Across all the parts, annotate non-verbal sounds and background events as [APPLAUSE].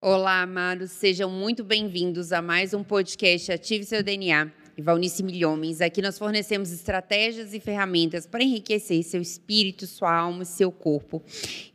Olá, amados, sejam muito bem-vindos a mais um podcast Ative Seu DNA. E Valnice Milhomens, aqui nós fornecemos estratégias e ferramentas para enriquecer seu espírito, sua alma e seu corpo.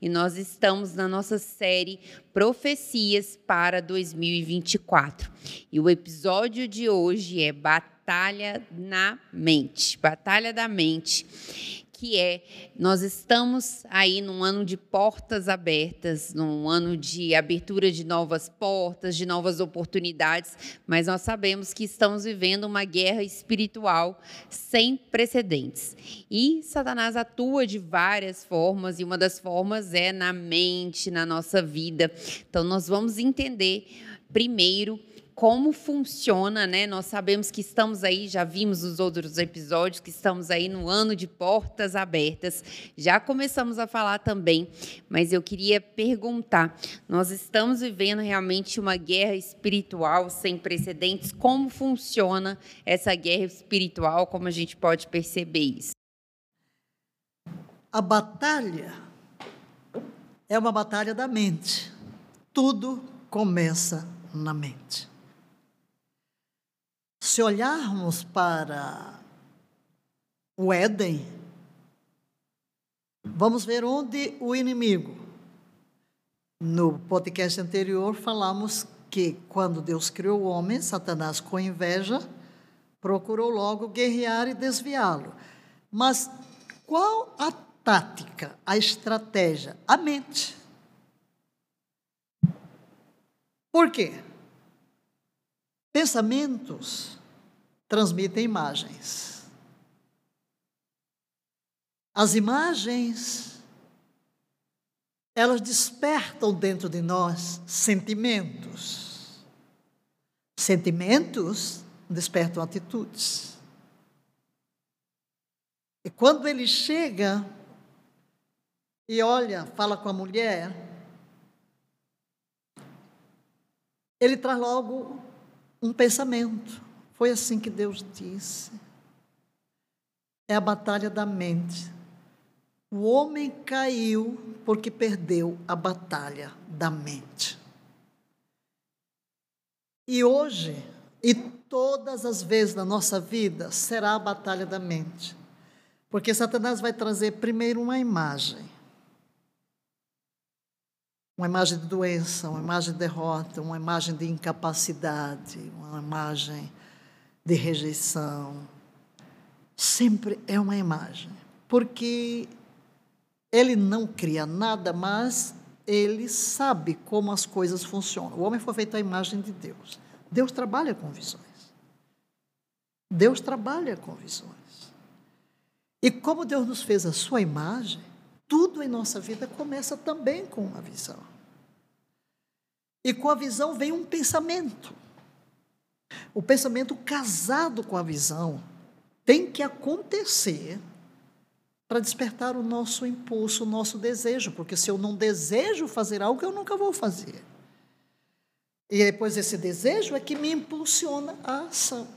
E nós estamos na nossa série Profecias para 2024. E o episódio de hoje é Batalha na Mente. Batalha da Mente que é nós estamos aí num ano de portas abertas, num ano de abertura de novas portas, de novas oportunidades, mas nós sabemos que estamos vivendo uma guerra espiritual sem precedentes. E Satanás atua de várias formas, e uma das formas é na mente, na nossa vida. Então nós vamos entender primeiro como funciona, né? Nós sabemos que estamos aí, já vimos nos outros episódios, que estamos aí no ano de portas abertas. Já começamos a falar também, mas eu queria perguntar: nós estamos vivendo realmente uma guerra espiritual sem precedentes? Como funciona essa guerra espiritual? Como a gente pode perceber isso? A batalha é uma batalha da mente. Tudo começa na mente. Se olharmos para o Éden, vamos ver onde o inimigo. No podcast anterior, falamos que quando Deus criou o homem, Satanás, com inveja, procurou logo guerrear e desviá-lo. Mas qual a tática, a estratégia? A mente. Por quê? Pensamentos transmitem imagens. As imagens, elas despertam dentro de nós sentimentos. Sentimentos despertam atitudes. E quando ele chega e olha, fala com a mulher, ele traz logo um pensamento. Foi assim que Deus disse. É a batalha da mente. O homem caiu porque perdeu a batalha da mente. E hoje, e todas as vezes na nossa vida, será a batalha da mente. Porque Satanás vai trazer primeiro uma imagem uma imagem de doença, uma imagem de derrota, uma imagem de incapacidade, uma imagem de rejeição. Sempre é uma imagem, porque ele não cria nada, mas ele sabe como as coisas funcionam. O homem foi feito à imagem de Deus. Deus trabalha com visões. Deus trabalha com visões. E como Deus nos fez a sua imagem, tudo em nossa vida começa também com uma visão. E com a visão vem um pensamento. O pensamento casado com a visão tem que acontecer para despertar o nosso impulso, o nosso desejo, porque se eu não desejo fazer algo, eu nunca vou fazer. E depois esse desejo é que me impulsiona a ação.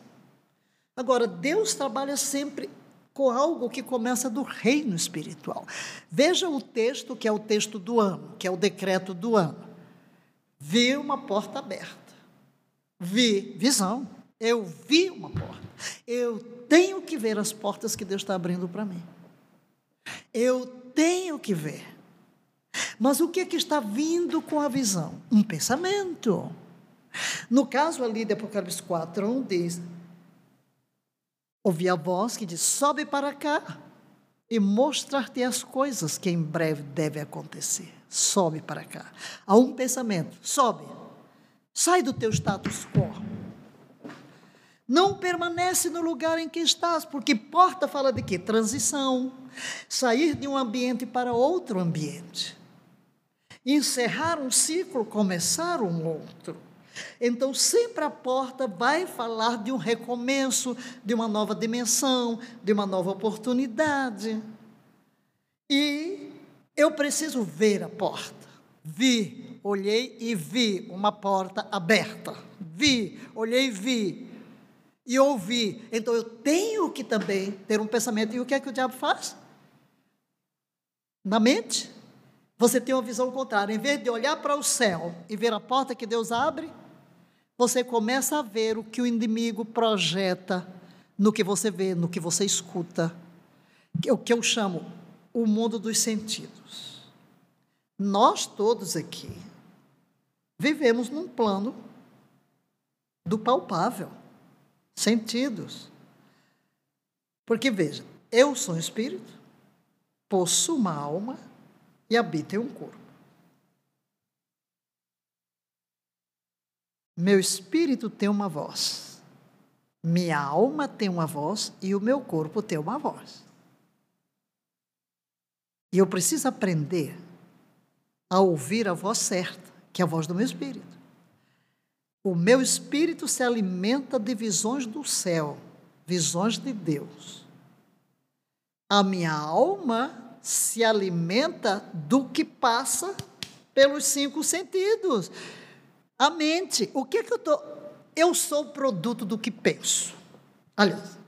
Agora, Deus trabalha sempre com algo que começa do reino espiritual. Veja o texto que é o texto do ano, que é o decreto do ano. Vi uma porta aberta. Vi visão. Eu vi uma porta. Eu tenho que ver as portas que Deus está abrindo para mim. Eu tenho que ver. Mas o que é que está vindo com a visão? Um pensamento. No caso ali de Apocalipse 4, 1 diz: Ouvi a voz que diz: Sobe para cá e mostrar-te as coisas que em breve devem acontecer. Sobe para cá. Há um pensamento: sobe. Sai do teu status quo. Não permanece no lugar em que estás, porque porta fala de quê? Transição. Sair de um ambiente para outro ambiente. Encerrar um ciclo, começar um outro. Então, sempre a porta vai falar de um recomeço, de uma nova dimensão, de uma nova oportunidade. E eu preciso ver a porta. Vi, olhei e vi uma porta aberta. Vi, olhei e vi. E ouvi. Então eu tenho que também ter um pensamento. E o que é que o diabo faz? Na mente, você tem uma visão contrária. Em vez de olhar para o céu e ver a porta que Deus abre, você começa a ver o que o inimigo projeta no que você vê, no que você escuta. O que eu chamo o mundo dos sentidos. Nós todos aqui vivemos num plano do palpável, sentidos. Porque veja, eu sou um espírito, possuo uma alma e habito em um corpo. Meu espírito tem uma voz, minha alma tem uma voz e o meu corpo tem uma voz. E eu preciso aprender a ouvir a voz certa, que é a voz do meu espírito. O meu espírito se alimenta de visões do céu, visões de Deus. A minha alma se alimenta do que passa pelos cinco sentidos. A mente, o que é que eu estou. Eu sou produto do que penso. Aliás,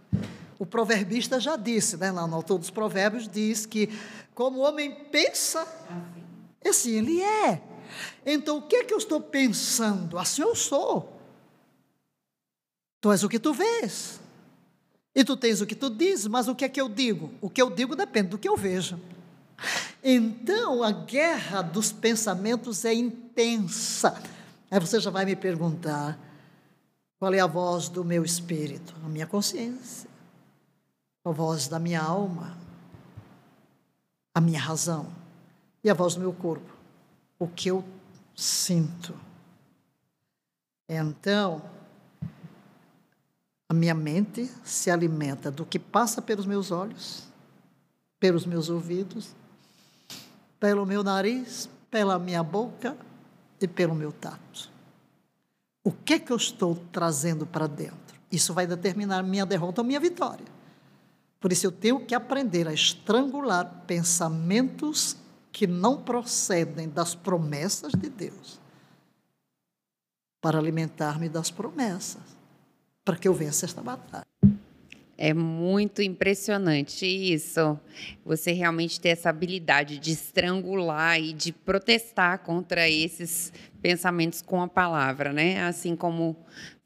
o proverbista já disse, né, lá no autor dos provérbios, diz que como o homem pensa, assim ele é. Então, o que é que eu estou pensando? Assim eu sou. Tu és o que tu vês. E tu tens o que tu dizes, mas o que é que eu digo? O que eu digo depende do que eu vejo. Então, a guerra dos pensamentos é intensa. Aí você já vai me perguntar: qual é a voz do meu espírito? A minha consciência. A voz da minha alma. A minha razão. E a voz do meu corpo. O que eu sinto. Então, a minha mente se alimenta do que passa pelos meus olhos, pelos meus ouvidos, pelo meu nariz, pela minha boca e pelo meu tato. O que é que eu estou trazendo para dentro? Isso vai determinar minha derrota ou minha vitória. Por isso eu tenho que aprender a estrangular pensamentos que não procedem das promessas de Deus, para alimentar-me das promessas, para que eu vença esta batalha. É muito impressionante isso. Você realmente ter essa habilidade de estrangular e de protestar contra esses pensamentos com a palavra, né? Assim como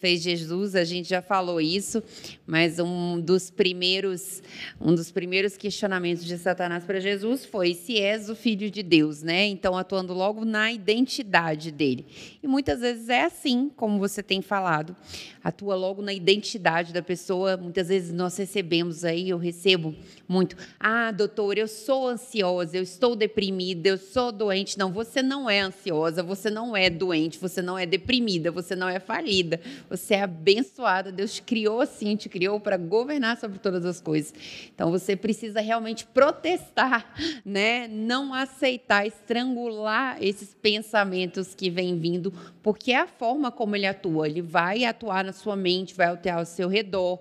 fez Jesus, a gente já falou isso, mas um dos primeiros, um dos primeiros questionamentos de Satanás para Jesus foi se és o filho de Deus, né? Então atuando logo na identidade dele. E muitas vezes é assim, como você tem falado, atua logo na identidade da pessoa. Muitas vezes nós recebemos aí, eu recebo muito, ah, doutor, eu sou ansiosa, eu estou deprimida, eu sou doente. Não, você não é ansiosa, você não é doente, você não é deprimida, você não é falida você é abençoada. Deus te criou assim, te criou para governar sobre todas as coisas. Então você precisa realmente protestar, né? Não aceitar, estrangular esses pensamentos que vêm vindo, porque é a forma como ele atua. Ele vai atuar na sua mente, vai atuar ao seu redor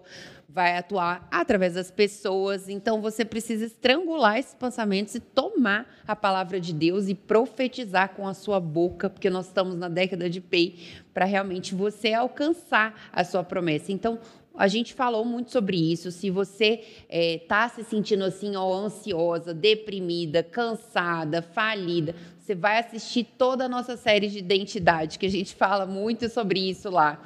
vai atuar através das pessoas. Então você precisa estrangular esses pensamentos e tomar a palavra de Deus e profetizar com a sua boca, porque nós estamos na década de Pei, para realmente você alcançar a sua promessa. Então, a gente falou muito sobre isso. Se você está é, se sentindo assim, ó, ansiosa, deprimida, cansada, falida, você vai assistir toda a nossa série de identidade, que a gente fala muito sobre isso lá.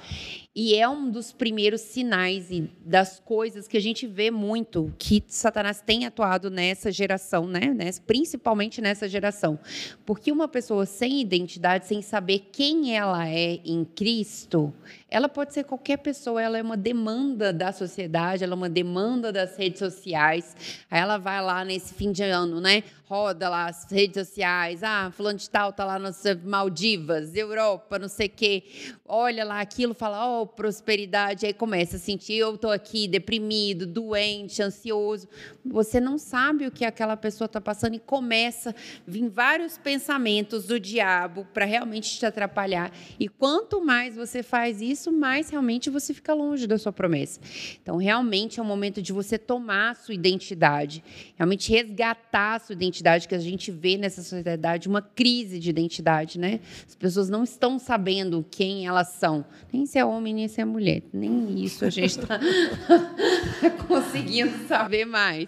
E é um dos primeiros sinais e das coisas que a gente vê muito que Satanás tem atuado nessa geração, né? Principalmente nessa geração. Porque uma pessoa sem identidade, sem saber quem ela é em Cristo, ela pode ser qualquer pessoa, ela é uma demanda da sociedade, ela é uma demanda das redes sociais. Aí ela vai lá nesse fim de ano, né? Roda lá as redes sociais, ah, fulano de tal tá lá nas Maldivas, Europa, não sei o quê. Olha lá aquilo, fala, ó, oh, prosperidade, aí começa a sentir, eu tô aqui deprimido, doente, ansioso. Você não sabe o que aquela pessoa está passando e começa a vir vários pensamentos do diabo para realmente te atrapalhar. E quanto mais você faz isso, mais realmente você fica longe da sua promessa. Então, realmente é o momento de você tomar a sua identidade, realmente resgatar a sua identidade que a gente vê nessa sociedade uma crise de identidade, né? As pessoas não estão sabendo quem elas são, nem se é homem nem se é mulher, nem isso a gente está [LAUGHS] conseguindo saber mais.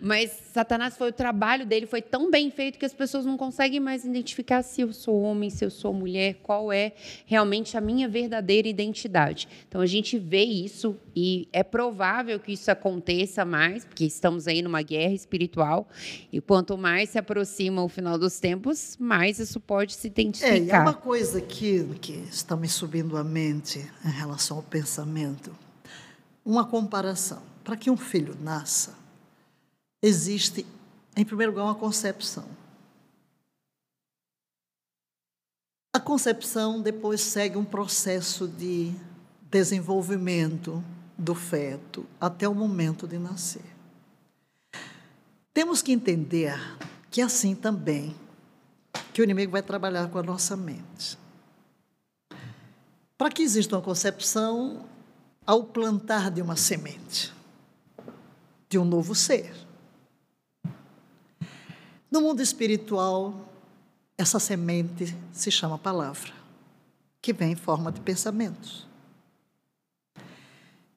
Mas Satanás foi o trabalho dele foi tão bem feito que as pessoas não conseguem mais identificar se eu sou homem, se eu sou mulher, qual é realmente a minha verdadeira identidade. Então a gente vê isso e é provável que isso aconteça mais, porque estamos aí numa guerra espiritual e quanto mais se aproxima o final dos tempos, mais isso pode se identificar. É, é uma coisa que, que está me subindo à mente em relação ao pensamento, uma comparação. Para que um filho nasça, existe, em primeiro lugar, uma concepção. A concepção depois segue um processo de desenvolvimento do feto até o momento de nascer. Temos que entender que é assim também que o inimigo vai trabalhar com a nossa mente. Para que exista uma concepção, ao plantar de uma semente, de um novo ser. No mundo espiritual, essa semente se chama palavra, que vem em forma de pensamentos.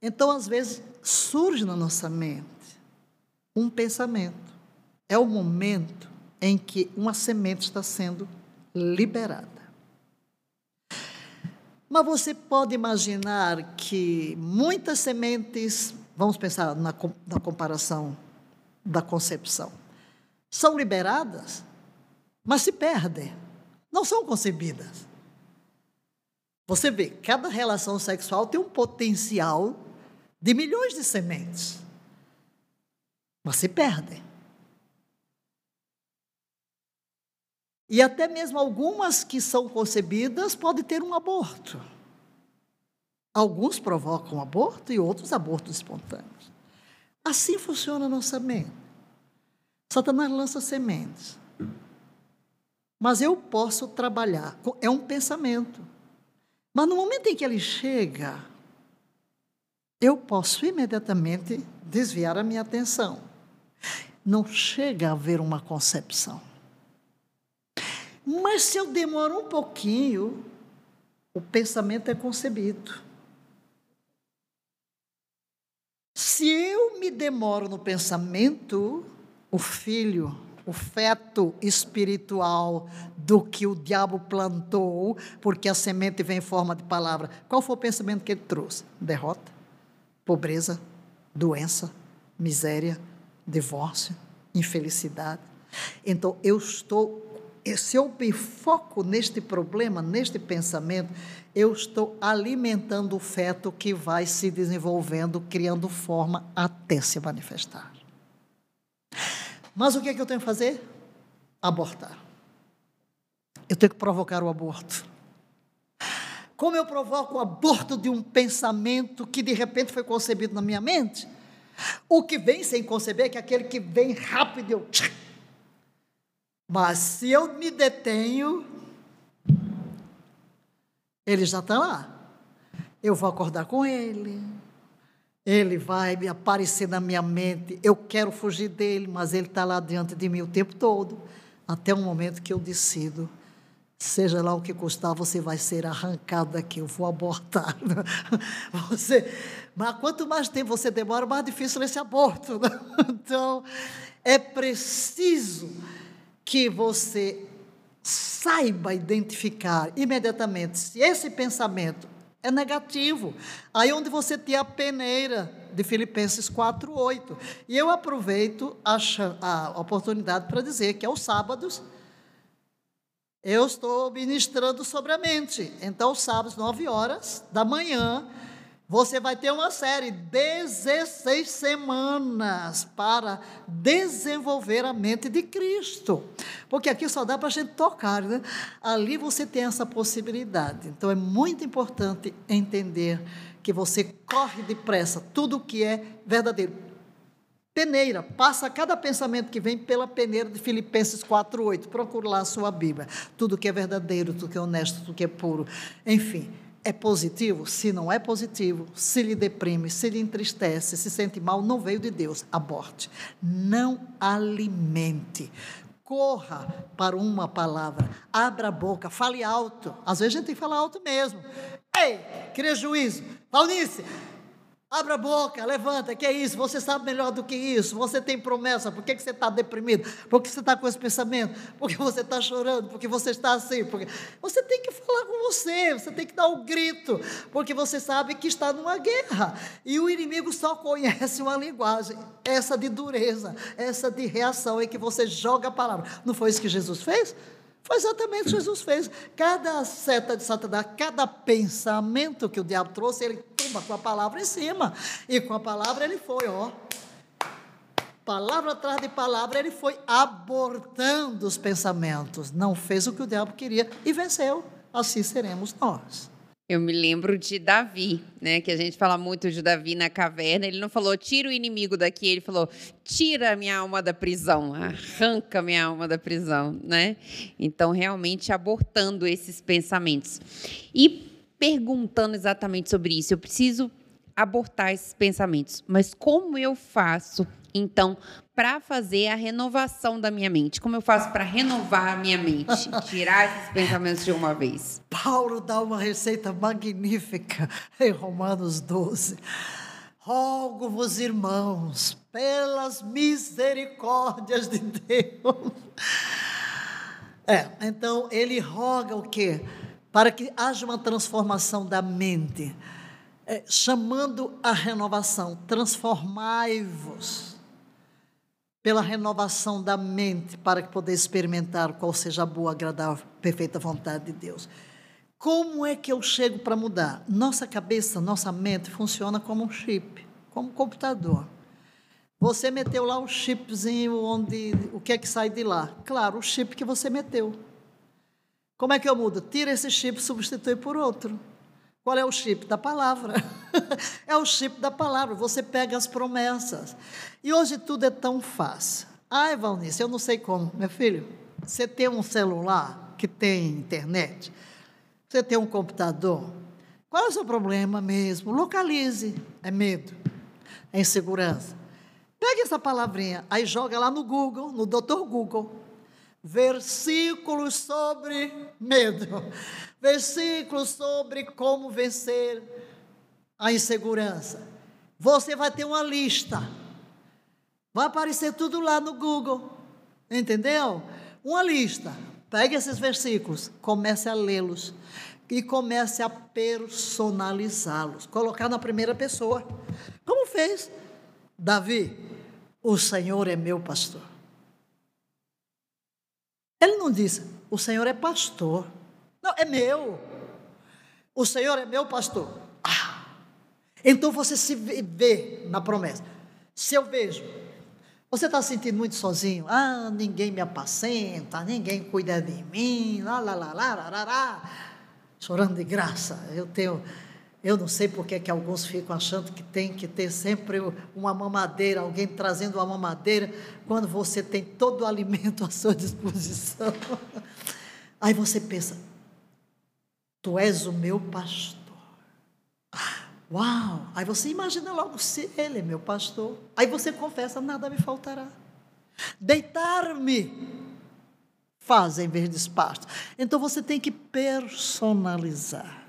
Então, às vezes, surge na nossa mente um pensamento. É o momento em que uma semente está sendo liberada. Mas você pode imaginar que muitas sementes, vamos pensar na, na comparação da concepção são liberadas, mas se perdem, não são concebidas. Você vê, cada relação sexual tem um potencial de milhões de sementes, mas se perdem. E até mesmo algumas que são concebidas podem ter um aborto. Alguns provocam aborto e outros abortos espontâneos. Assim funciona a nossa mente. Satanás lança sementes. Mas eu posso trabalhar. É um pensamento. Mas no momento em que ele chega, eu posso imediatamente desviar a minha atenção. Não chega a haver uma concepção. Mas se eu demoro um pouquinho, o pensamento é concebido. Se eu me demoro no pensamento, o filho, o feto espiritual do que o diabo plantou, porque a semente vem em forma de palavra. Qual foi o pensamento que ele trouxe? Derrota, pobreza, doença, miséria, divórcio, infelicidade. Então, eu estou, se eu me foco neste problema, neste pensamento, eu estou alimentando o feto que vai se desenvolvendo, criando forma até se manifestar. Mas o que é que eu tenho que fazer? Abortar. Eu tenho que provocar o aborto. Como eu provoco o aborto de um pensamento que de repente foi concebido na minha mente? O que vem sem conceber, que é aquele que vem rápido, eu. Mas se eu me detenho, ele já está lá. Eu vou acordar com ele, ele vai me aparecer na minha mente. Eu quero fugir dele, mas ele está lá diante de mim o tempo todo, até o momento que eu decido. Seja lá o que custar, você vai ser arrancado daqui. Eu vou abortar. [LAUGHS] Você, mas quanto mais tempo você demora, mais difícil é esse aborto. [LAUGHS] Então, é preciso que você saiba identificar imediatamente se esse pensamento é negativo. Aí onde você tem a peneira de Filipenses 4:8. E eu aproveito a, a oportunidade para dizer que aos sábados eu estou ministrando sobre a mente. Então, sábados, 9 horas da manhã, você vai ter uma série, 16 semanas, para desenvolver a mente de Cristo. Porque aqui só dá para a gente tocar, né? Ali você tem essa possibilidade. Então é muito importante entender que você corre depressa tudo o que é verdadeiro. Peneira, passa cada pensamento que vem pela peneira de Filipenses 4:8. Procure lá a sua Bíblia. Tudo que é verdadeiro, tudo que é honesto, tudo que é puro. Enfim, é positivo? Se não é positivo, se lhe deprime, se lhe entristece, se sente mal, não veio de Deus. Aborte. Não alimente. Corra para uma palavra, abra a boca, fale alto. Às vezes a gente tem que falar alto mesmo. Ei, cria juízo. Valnice, Abra a boca, levanta, que é isso? Você sabe melhor do que isso. Você tem promessa. Por que, que você está deprimido? Por que você está com esse pensamento? Por que você está chorando? Por que você está assim? Porque... Você tem que falar com você, você tem que dar o um grito, porque você sabe que está numa guerra. E o inimigo só conhece uma linguagem, essa de dureza, essa de reação, em que você joga a palavra. Não foi isso que Jesus fez? Foi exatamente o que Jesus fez. Cada seta de Satanás, cada pensamento que o diabo trouxe, ele com a palavra em cima. E com a palavra ele foi, ó. Palavra atrás de palavra, ele foi abortando os pensamentos. Não fez o que o diabo queria e venceu. Assim seremos nós. Eu me lembro de Davi, né? Que a gente fala muito de Davi na caverna. Ele não falou tira o inimigo daqui, ele falou tira minha alma da prisão, arranca minha alma da prisão, né? Então, realmente abortando esses pensamentos. E perguntando exatamente sobre isso, eu preciso abortar esses pensamentos. Mas como eu faço então, para fazer a renovação da minha mente, como eu faço para renovar a minha mente, [LAUGHS] tirar esses pensamentos de uma vez? Paulo dá uma receita magnífica em Romanos 12. Rogo-vos, irmãos, pelas misericórdias de Deus. É, então ele roga o quê? Para que haja uma transformação da mente, é, chamando a renovação, transformai-vos pela renovação da mente, para que poder experimentar qual seja a boa, agradável, perfeita vontade de Deus. Como é que eu chego para mudar? Nossa cabeça, nossa mente funciona como um chip, como um computador. Você meteu lá o chipzinho onde o que é que sai de lá? Claro, o chip que você meteu. Como é que eu mudo? Tira esse chip substitui por outro. Qual é o chip? Da palavra. [LAUGHS] é o chip da palavra. Você pega as promessas. E hoje tudo é tão fácil. Ai, Valnice, eu não sei como. Meu filho, você tem um celular que tem internet, você tem um computador. Qual é o seu problema mesmo? Localize. É medo, é insegurança. Pega essa palavrinha, aí joga lá no Google, no Doutor Google. Versículos sobre medo versículos sobre como vencer a insegurança. Você vai ter uma lista. Vai aparecer tudo lá no Google. Entendeu? Uma lista. Pegue esses versículos, comece a lê-los e comece a personalizá-los, colocar na primeira pessoa. Como fez Davi? O Senhor é meu pastor. Ele não disse, o Senhor é pastor. Não, é meu. O Senhor é meu pastor. Ah, então você se vê na promessa. Se eu vejo, você está sentindo muito sozinho? Ah, ninguém me apacenta, ninguém cuida de mim, lá, lá, lá, lá, lá, lá, lá. chorando de graça. Eu tenho, eu não sei porque que alguns ficam achando que tem que ter sempre uma mamadeira, alguém trazendo uma mamadeira, quando você tem todo o alimento à sua disposição. [LAUGHS] Aí você pensa, Tu és o meu pastor. Uau! Aí você imagina logo se ele é meu pastor. Aí você confessa: nada me faltará. Deitar-me faz em vez de espaço. Então você tem que personalizar.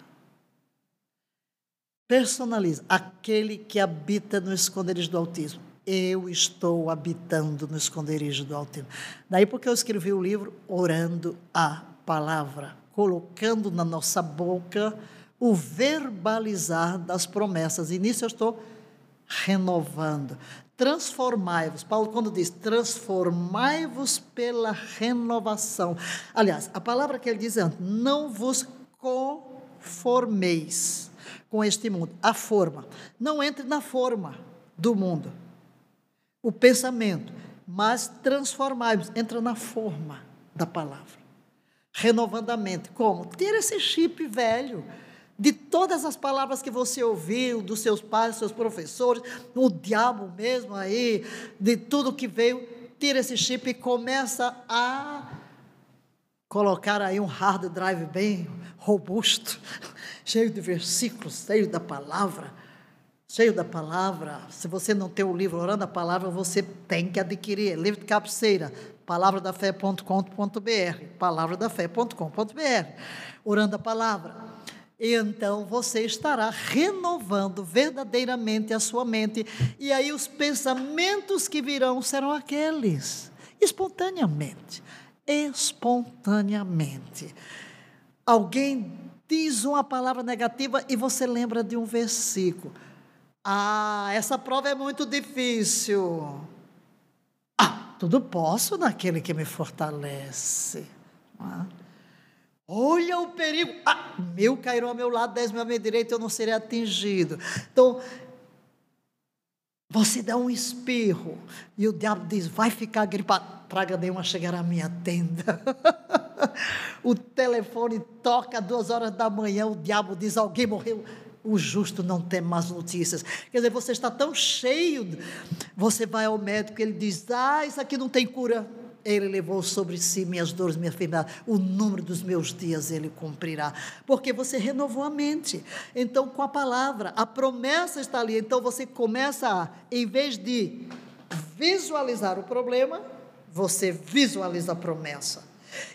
Personaliza. Aquele que habita no esconderijo do autismo. Eu estou habitando no esconderijo do Altíssimo. Daí porque eu escrevi o livro Orando a Palavra colocando na nossa boca o verbalizar das promessas. E nisso eu estou renovando. Transformai-vos. Paulo, quando diz transformai-vos pela renovação. Aliás, a palavra que ele diz é: não vos conformeis com este mundo. A forma. Não entre na forma do mundo. O pensamento. Mas transformai-vos. Entra na forma da palavra renovando a mente. Como? Ter esse chip velho de todas as palavras que você ouviu dos seus pais, dos seus professores, o diabo mesmo aí, de tudo que veio, tira esse chip e começa a colocar aí um hard drive bem robusto, cheio de versículos, cheio da palavra, cheio da palavra. Se você não tem o livro Orando a Palavra, você tem que adquirir. Livro de cabeceira, palavradafé.com.br, palavradafé.com.br, Orando a Palavra. E então você estará renovando verdadeiramente a sua mente. E aí os pensamentos que virão serão aqueles, espontaneamente. Espontaneamente. Alguém diz uma palavra negativa e você lembra de um versículo. Ah, essa prova é muito difícil. Ah, tudo posso naquele que me fortalece. Ah. Olha o perigo. Ah, meu cairão ao meu lado, dez mil à minha direita, eu não serei atingido. Então, você dá um espirro e o diabo diz: vai ficar gripado. Praga nenhuma chegar à minha tenda. [LAUGHS] o telefone toca duas horas da manhã, o diabo diz: alguém morreu. O justo não tem más notícias. Quer dizer, você está tão cheio, você vai ao médico, ele diz: ah, isso aqui não tem cura. Ele levou sobre si minhas dores, minha enfermidade. O número dos meus dias ele cumprirá. Porque você renovou a mente. Então, com a palavra, a promessa está ali. Então, você começa a, em vez de visualizar o problema, você visualiza a promessa.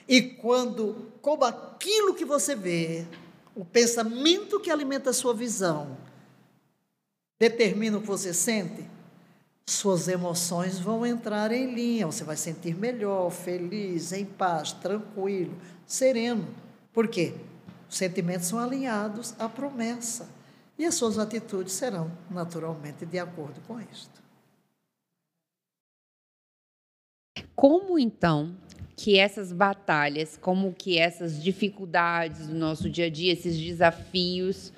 E quando, como aquilo que você vê, o pensamento que alimenta a sua visão, determina o que você sente, suas emoções vão entrar em linha. Você vai sentir melhor, feliz, em paz, tranquilo, sereno. Por quê? Os sentimentos são alinhados à promessa. E as suas atitudes serão naturalmente de acordo com isto. Como então que essas batalhas, como que essas dificuldades do nosso dia a dia, esses desafios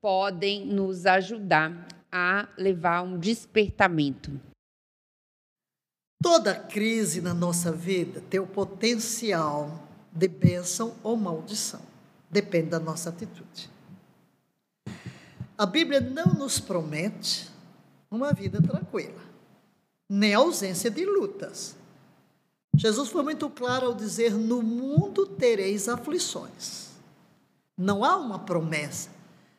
podem nos ajudar a levar um despertamento? Toda crise na nossa vida tem o potencial de bênção ou maldição. Depende da nossa atitude. A Bíblia não nos promete uma vida tranquila, nem ausência de lutas. Jesus foi muito claro ao dizer: No mundo tereis aflições. Não há uma promessa.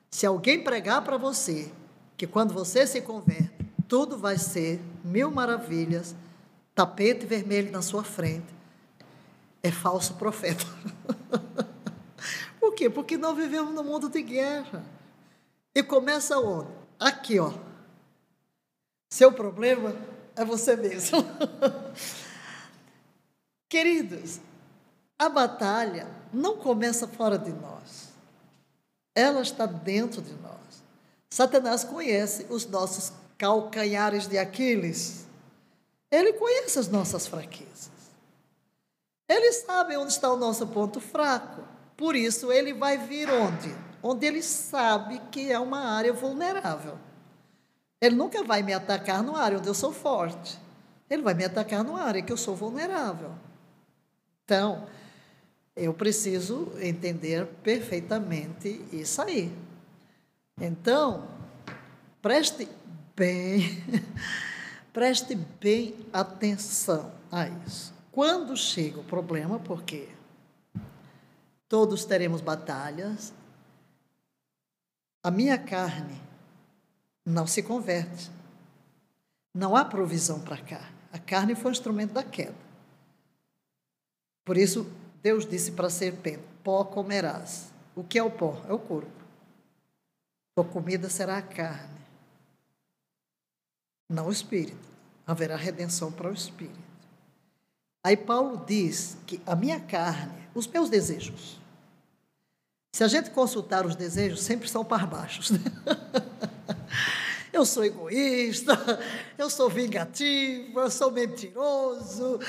Se alguém pregar para você que quando você se converte, tudo vai ser mil maravilhas, tapete vermelho na sua frente, é falso profeta. [LAUGHS] Por quê? Porque nós vivemos num mundo de guerra. E começa onde? Aqui, ó. Seu problema é você mesmo. [LAUGHS] Queridos, a batalha não começa fora de nós. Ela está dentro de nós. Satanás conhece os nossos calcanhares de Aquiles. Ele conhece as nossas fraquezas. Ele sabe onde está o nosso ponto fraco. Por isso, ele vai vir onde? Onde ele sabe que é uma área vulnerável. Ele nunca vai me atacar numa área onde eu sou forte. Ele vai me atacar numa área que eu sou vulnerável. Então, eu preciso entender perfeitamente isso aí. Então, preste bem, [LAUGHS] preste bem atenção a isso. Quando chega o problema, porque todos teremos batalhas, a minha carne não se converte. Não há provisão para cá. A carne foi um instrumento da queda. Por isso, Deus disse para a serpente: pó comerás. O que é o pó? É o corpo. Tua comida será a carne, não o espírito. Haverá redenção para o espírito. Aí Paulo diz que a minha carne, os meus desejos, se a gente consultar os desejos, sempre são para baixos. Né? [LAUGHS] Eu sou egoísta, eu sou vingativo, eu sou mentiroso,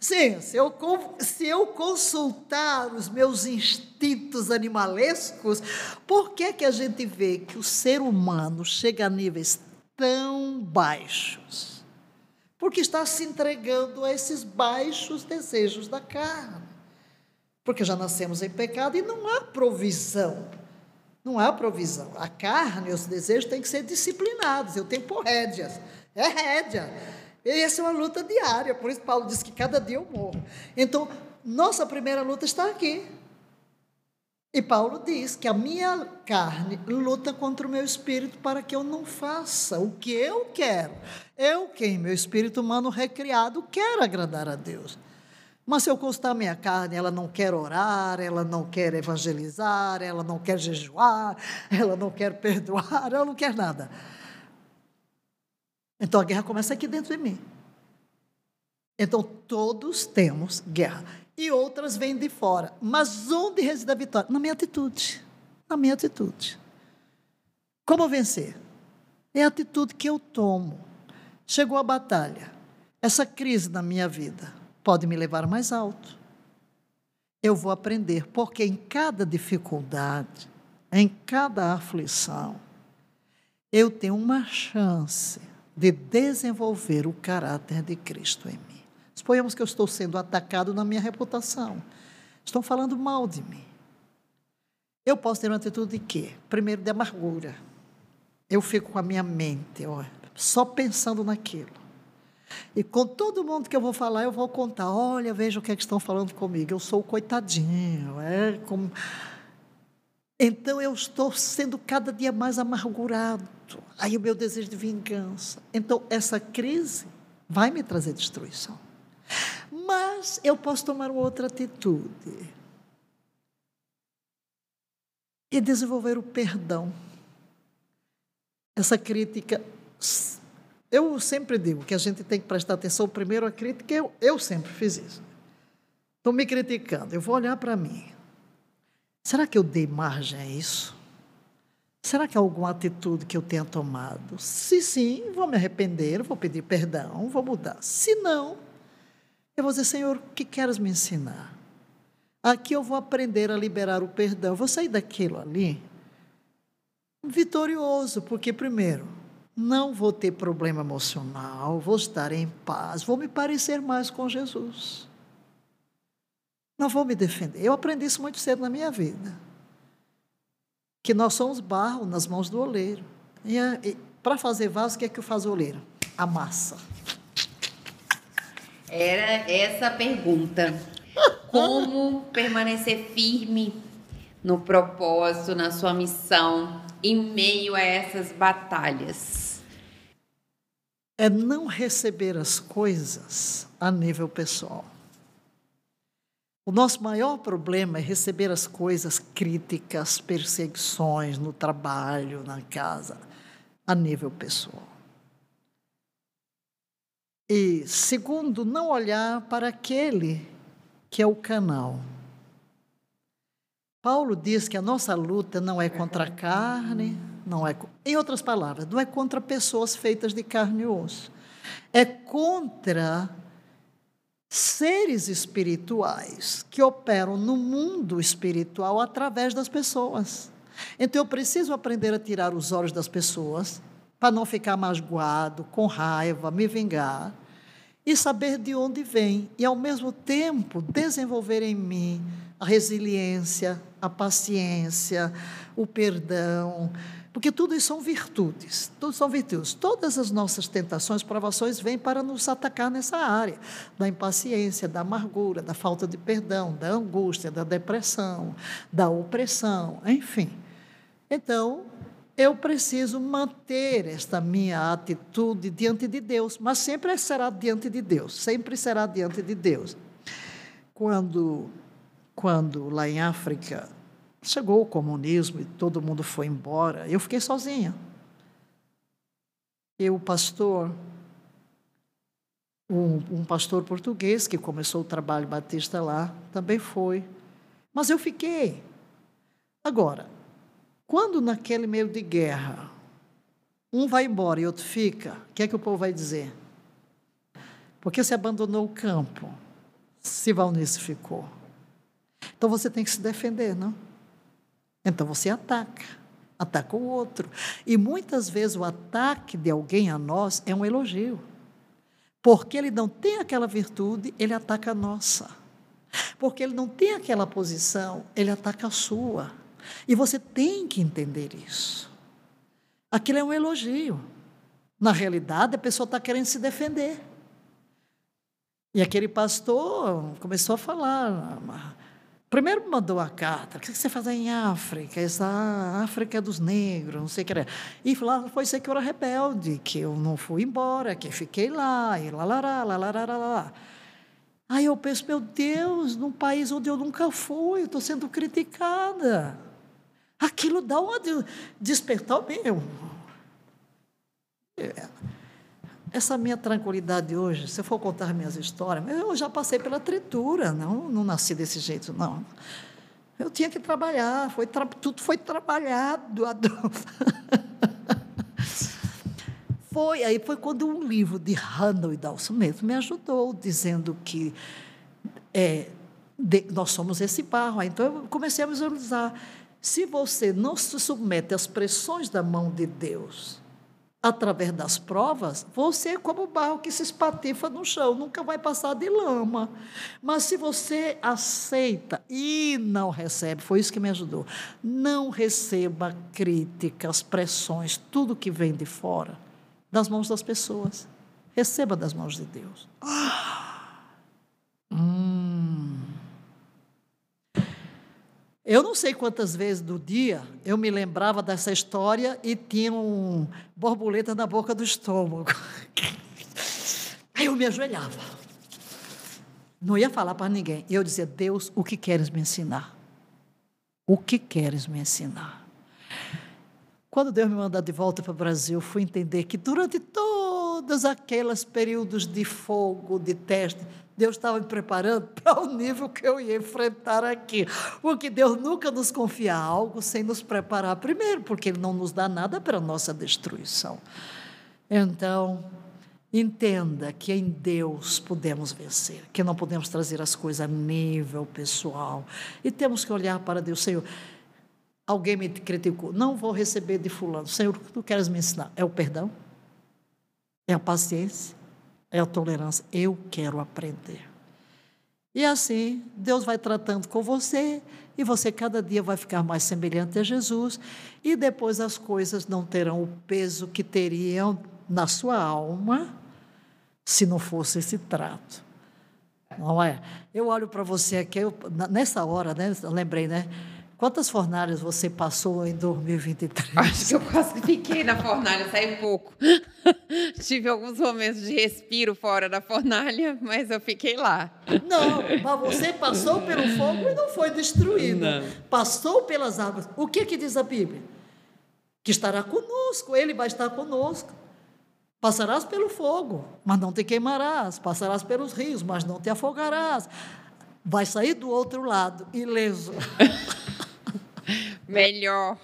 Sim, se eu, se eu consultar os meus instintos animalescos, por que, que a gente vê que o ser humano chega a níveis tão baixos? Porque está se entregando a esses baixos desejos da carne. Porque já nascemos em pecado e não há provisão. Não há provisão. A carne os desejos têm que ser disciplinados. Eu tenho por rédeas. É rédea. E essa é uma luta diária, por isso Paulo diz que cada dia eu morro. Então, nossa primeira luta está aqui. E Paulo diz que a minha carne luta contra o meu espírito para que eu não faça o que eu quero. Eu, quem meu espírito humano recriado, quero agradar a Deus. Mas se eu constar minha carne, ela não quer orar, ela não quer evangelizar, ela não quer jejuar, [LAUGHS] ela não quer perdoar, ela não quer nada. Então a guerra começa aqui dentro de mim. Então todos temos guerra. E outras vêm de fora. Mas onde reside a vitória? Na minha atitude. Na minha atitude. Como vencer? É a atitude que eu tomo. Chegou a batalha. Essa crise na minha vida pode me levar mais alto. Eu vou aprender, porque em cada dificuldade, em cada aflição, eu tenho uma chance de desenvolver o caráter de Cristo em mim. Suponhamos que eu estou sendo atacado na minha reputação. Estão falando mal de mim. Eu posso ter uma atitude de quê? Primeiro, de amargura. Eu fico com a minha mente ó, só pensando naquilo. E com todo mundo que eu vou falar, eu vou contar. Olha, veja o que, é que estão falando comigo. Eu sou o coitadinho. É como... Então eu estou sendo cada dia mais amargurado. Aí o meu desejo de vingança. Então essa crise vai me trazer destruição. Mas eu posso tomar outra atitude e desenvolver o perdão. Essa crítica eu sempre digo que a gente tem que prestar atenção primeiro à crítica, eu, eu sempre fiz isso. Estão me criticando, eu vou olhar para mim. Será que eu dei margem a isso? Será que há alguma atitude que eu tenha tomado? Se sim, vou me arrepender, vou pedir perdão, vou mudar. Se não, eu vou dizer, Senhor, o que queres me ensinar? Aqui eu vou aprender a liberar o perdão. Vou sair daquilo ali vitorioso, porque, primeiro, não vou ter problema emocional, vou estar em paz, vou me parecer mais com Jesus. Não vou me defender. Eu aprendi isso muito cedo na minha vida. Que nós somos barro nas mãos do oleiro. E, e para fazer vaso, o que é que faz o oleiro? A massa. Era essa a pergunta. Como permanecer firme no propósito, na sua missão, em meio a essas batalhas? É não receber as coisas a nível pessoal. O nosso maior problema é receber as coisas críticas, perseguições no trabalho, na casa, a nível pessoal. E, segundo, não olhar para aquele que é o canal Paulo diz que a nossa luta não é contra a carne, não é, em outras palavras, não é contra pessoas feitas de carne e osso. É contra seres espirituais que operam no mundo espiritual através das pessoas. Então eu preciso aprender a tirar os olhos das pessoas para não ficar magoado, com raiva, me vingar e saber de onde vem e ao mesmo tempo desenvolver em mim a resiliência, a paciência, o perdão, porque tudo isso são virtudes, tudo são virtudes. Todas as nossas tentações, provações vêm para nos atacar nessa área da impaciência, da amargura, da falta de perdão, da angústia, da depressão, da opressão, enfim. Então, eu preciso manter esta minha atitude diante de Deus, mas sempre será diante de Deus, sempre será diante de Deus. Quando quando lá em África chegou o comunismo e todo mundo foi embora, eu fiquei sozinha. E o pastor, um, um pastor português que começou o trabalho batista lá, também foi. Mas eu fiquei. Agora, quando naquele meio de guerra, um vai embora e outro fica, o que é que o povo vai dizer? Porque você abandonou o campo, se Valnice ficou. Então você tem que se defender, não? Então você ataca, ataca o outro. E muitas vezes o ataque de alguém a nós é um elogio. Porque ele não tem aquela virtude, ele ataca a nossa. Porque ele não tem aquela posição, ele ataca a sua. E você tem que entender isso. Aquilo é um elogio. Na realidade, a pessoa está querendo se defender. E aquele pastor começou a falar: Primeiro me mandou a carta, o que você faz em África? Essa África é dos negros, não sei o que era. E lá foi ser que eu era rebelde, que eu não fui embora, que fiquei lá, e lá, lá, lá, lá, lá, lá, lá, lá. Aí eu penso, meu Deus, num país onde eu nunca fui, estou sendo criticada. Aquilo dá uma despertar meu. É. Essa minha tranquilidade hoje, se eu for contar minhas histórias, eu já passei pela tritura, não, não nasci desse jeito, não. Eu tinha que trabalhar, foi tra tudo foi trabalhado. [LAUGHS] foi, aí foi quando um livro de Randall e Dawson mesmo me ajudou, dizendo que é, de, nós somos esse barro. Então eu comecei a visualizar. Se você não se submete às pressões da mão de Deus, através das provas, você é como o barro que se espatifa no chão, nunca vai passar de lama. Mas se você aceita e não recebe, foi isso que me ajudou. Não receba críticas, pressões, tudo que vem de fora, das mãos das pessoas. Receba das mãos de Deus. Ah! [GASPS] Hum. Eu não sei quantas vezes do dia eu me lembrava dessa história e tinha um borboleta na boca do estômago. [LAUGHS] Aí eu me ajoelhava. Não ia falar para ninguém. Eu dizia: Deus, o que queres me ensinar? O que queres me ensinar? Quando Deus me mandou de volta para o Brasil, fui entender que durante todos aqueles períodos de fogo, de teste, Deus estava me preparando [LAUGHS] para o nível que eu ia enfrentar aqui. Porque Deus nunca nos confia algo sem nos preparar primeiro, porque Ele não nos dá nada para a nossa destruição. Então, entenda que em Deus podemos vencer, que não podemos trazer as coisas a nível pessoal. E temos que olhar para Deus, Senhor. Alguém me criticou, não vou receber de fulano. Senhor, o que tu queres me ensinar? É o perdão? É a paciência? É a tolerância. Eu quero aprender. E assim, Deus vai tratando com você e você cada dia vai ficar mais semelhante a Jesus e depois as coisas não terão o peso que teriam na sua alma se não fosse esse trato. Não é? Eu olho para você aqui, eu, nessa hora, né, lembrei, né? Quantas fornalhas você passou em 2023? [LAUGHS] Acho que eu quase fiquei na fornalha, saí pouco. [LAUGHS] Tive alguns momentos de respiro fora da fornalha, mas eu fiquei lá. Não, mas você passou pelo fogo e não foi destruído. Não. Passou pelas águas. O que, que diz a Bíblia? Que estará conosco, Ele vai estar conosco. Passarás pelo fogo, mas não te queimarás. Passarás pelos rios, mas não te afogarás. Vai sair do outro lado, ileso. [LAUGHS] melhor.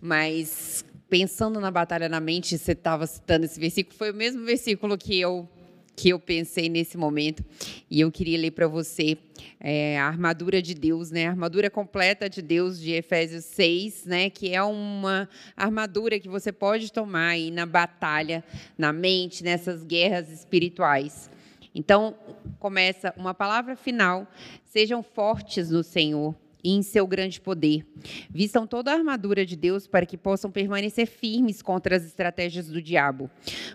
Mas pensando na batalha na mente, você estava citando esse versículo, foi o mesmo versículo que eu que eu pensei nesse momento e eu queria ler para você é, a armadura de Deus, né? A armadura completa de Deus de Efésios 6, né? Que é uma armadura que você pode tomar aí na batalha, na mente, nessas guerras espirituais. Então, começa uma palavra final: sejam fortes no Senhor e em seu grande poder. Vistam toda a armadura de Deus para que possam permanecer firmes contra as estratégias do diabo.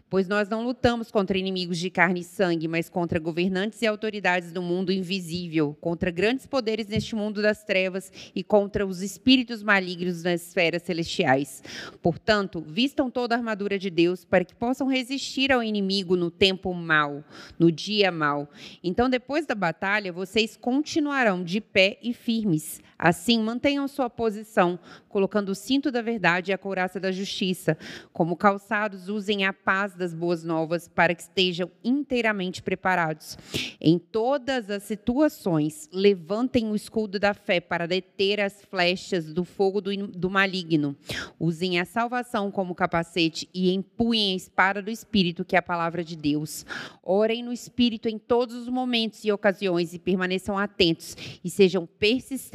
Pois nós não lutamos contra inimigos de carne e sangue, mas contra governantes e autoridades do mundo invisível, contra grandes poderes neste mundo das trevas e contra os espíritos malignos nas esferas celestiais. Portanto, vistam toda a armadura de Deus para que possam resistir ao inimigo no tempo mau, no dia mau. Então, depois da batalha, vocês continuarão de pé e firmes Assim, mantenham sua posição, colocando o cinto da verdade e a couraça da justiça. Como calçados, usem a paz das boas novas para que estejam inteiramente preparados. Em todas as situações, levantem o escudo da fé para deter as flechas do fogo do, do maligno. Usem a salvação como capacete e empunhem a espada do Espírito, que é a palavra de Deus. Orem no Espírito em todos os momentos e ocasiões e permaneçam atentos e sejam persistentes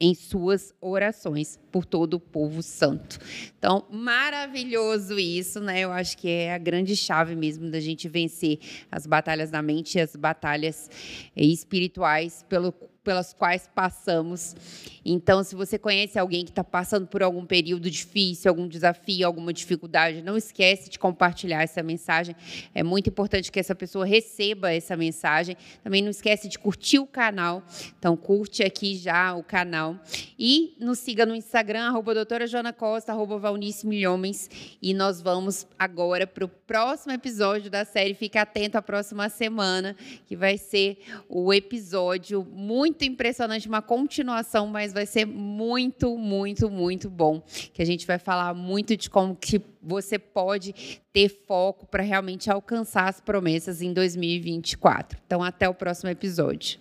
em suas orações por todo o povo santo. Então, maravilhoso isso, né? Eu acho que é a grande chave mesmo da gente vencer as batalhas da mente e as batalhas espirituais pelo pelas quais passamos. Então, se você conhece alguém que está passando por algum período difícil, algum desafio, alguma dificuldade, não esquece de compartilhar essa mensagem. É muito importante que essa pessoa receba essa mensagem. Também não esquece de curtir o canal. Então, curte aqui já o canal. E nos siga no Instagram, arroba doutora Joana Costa, arroba Valnice Milhomens. E nós vamos agora para o próximo episódio da série. Fica atento à próxima semana, que vai ser o episódio muito impressionante, uma continuação, mas vai ser muito, muito, muito bom. Que a gente vai falar muito de como que você pode ter foco para realmente alcançar as promessas em 2024. Então, até o próximo episódio.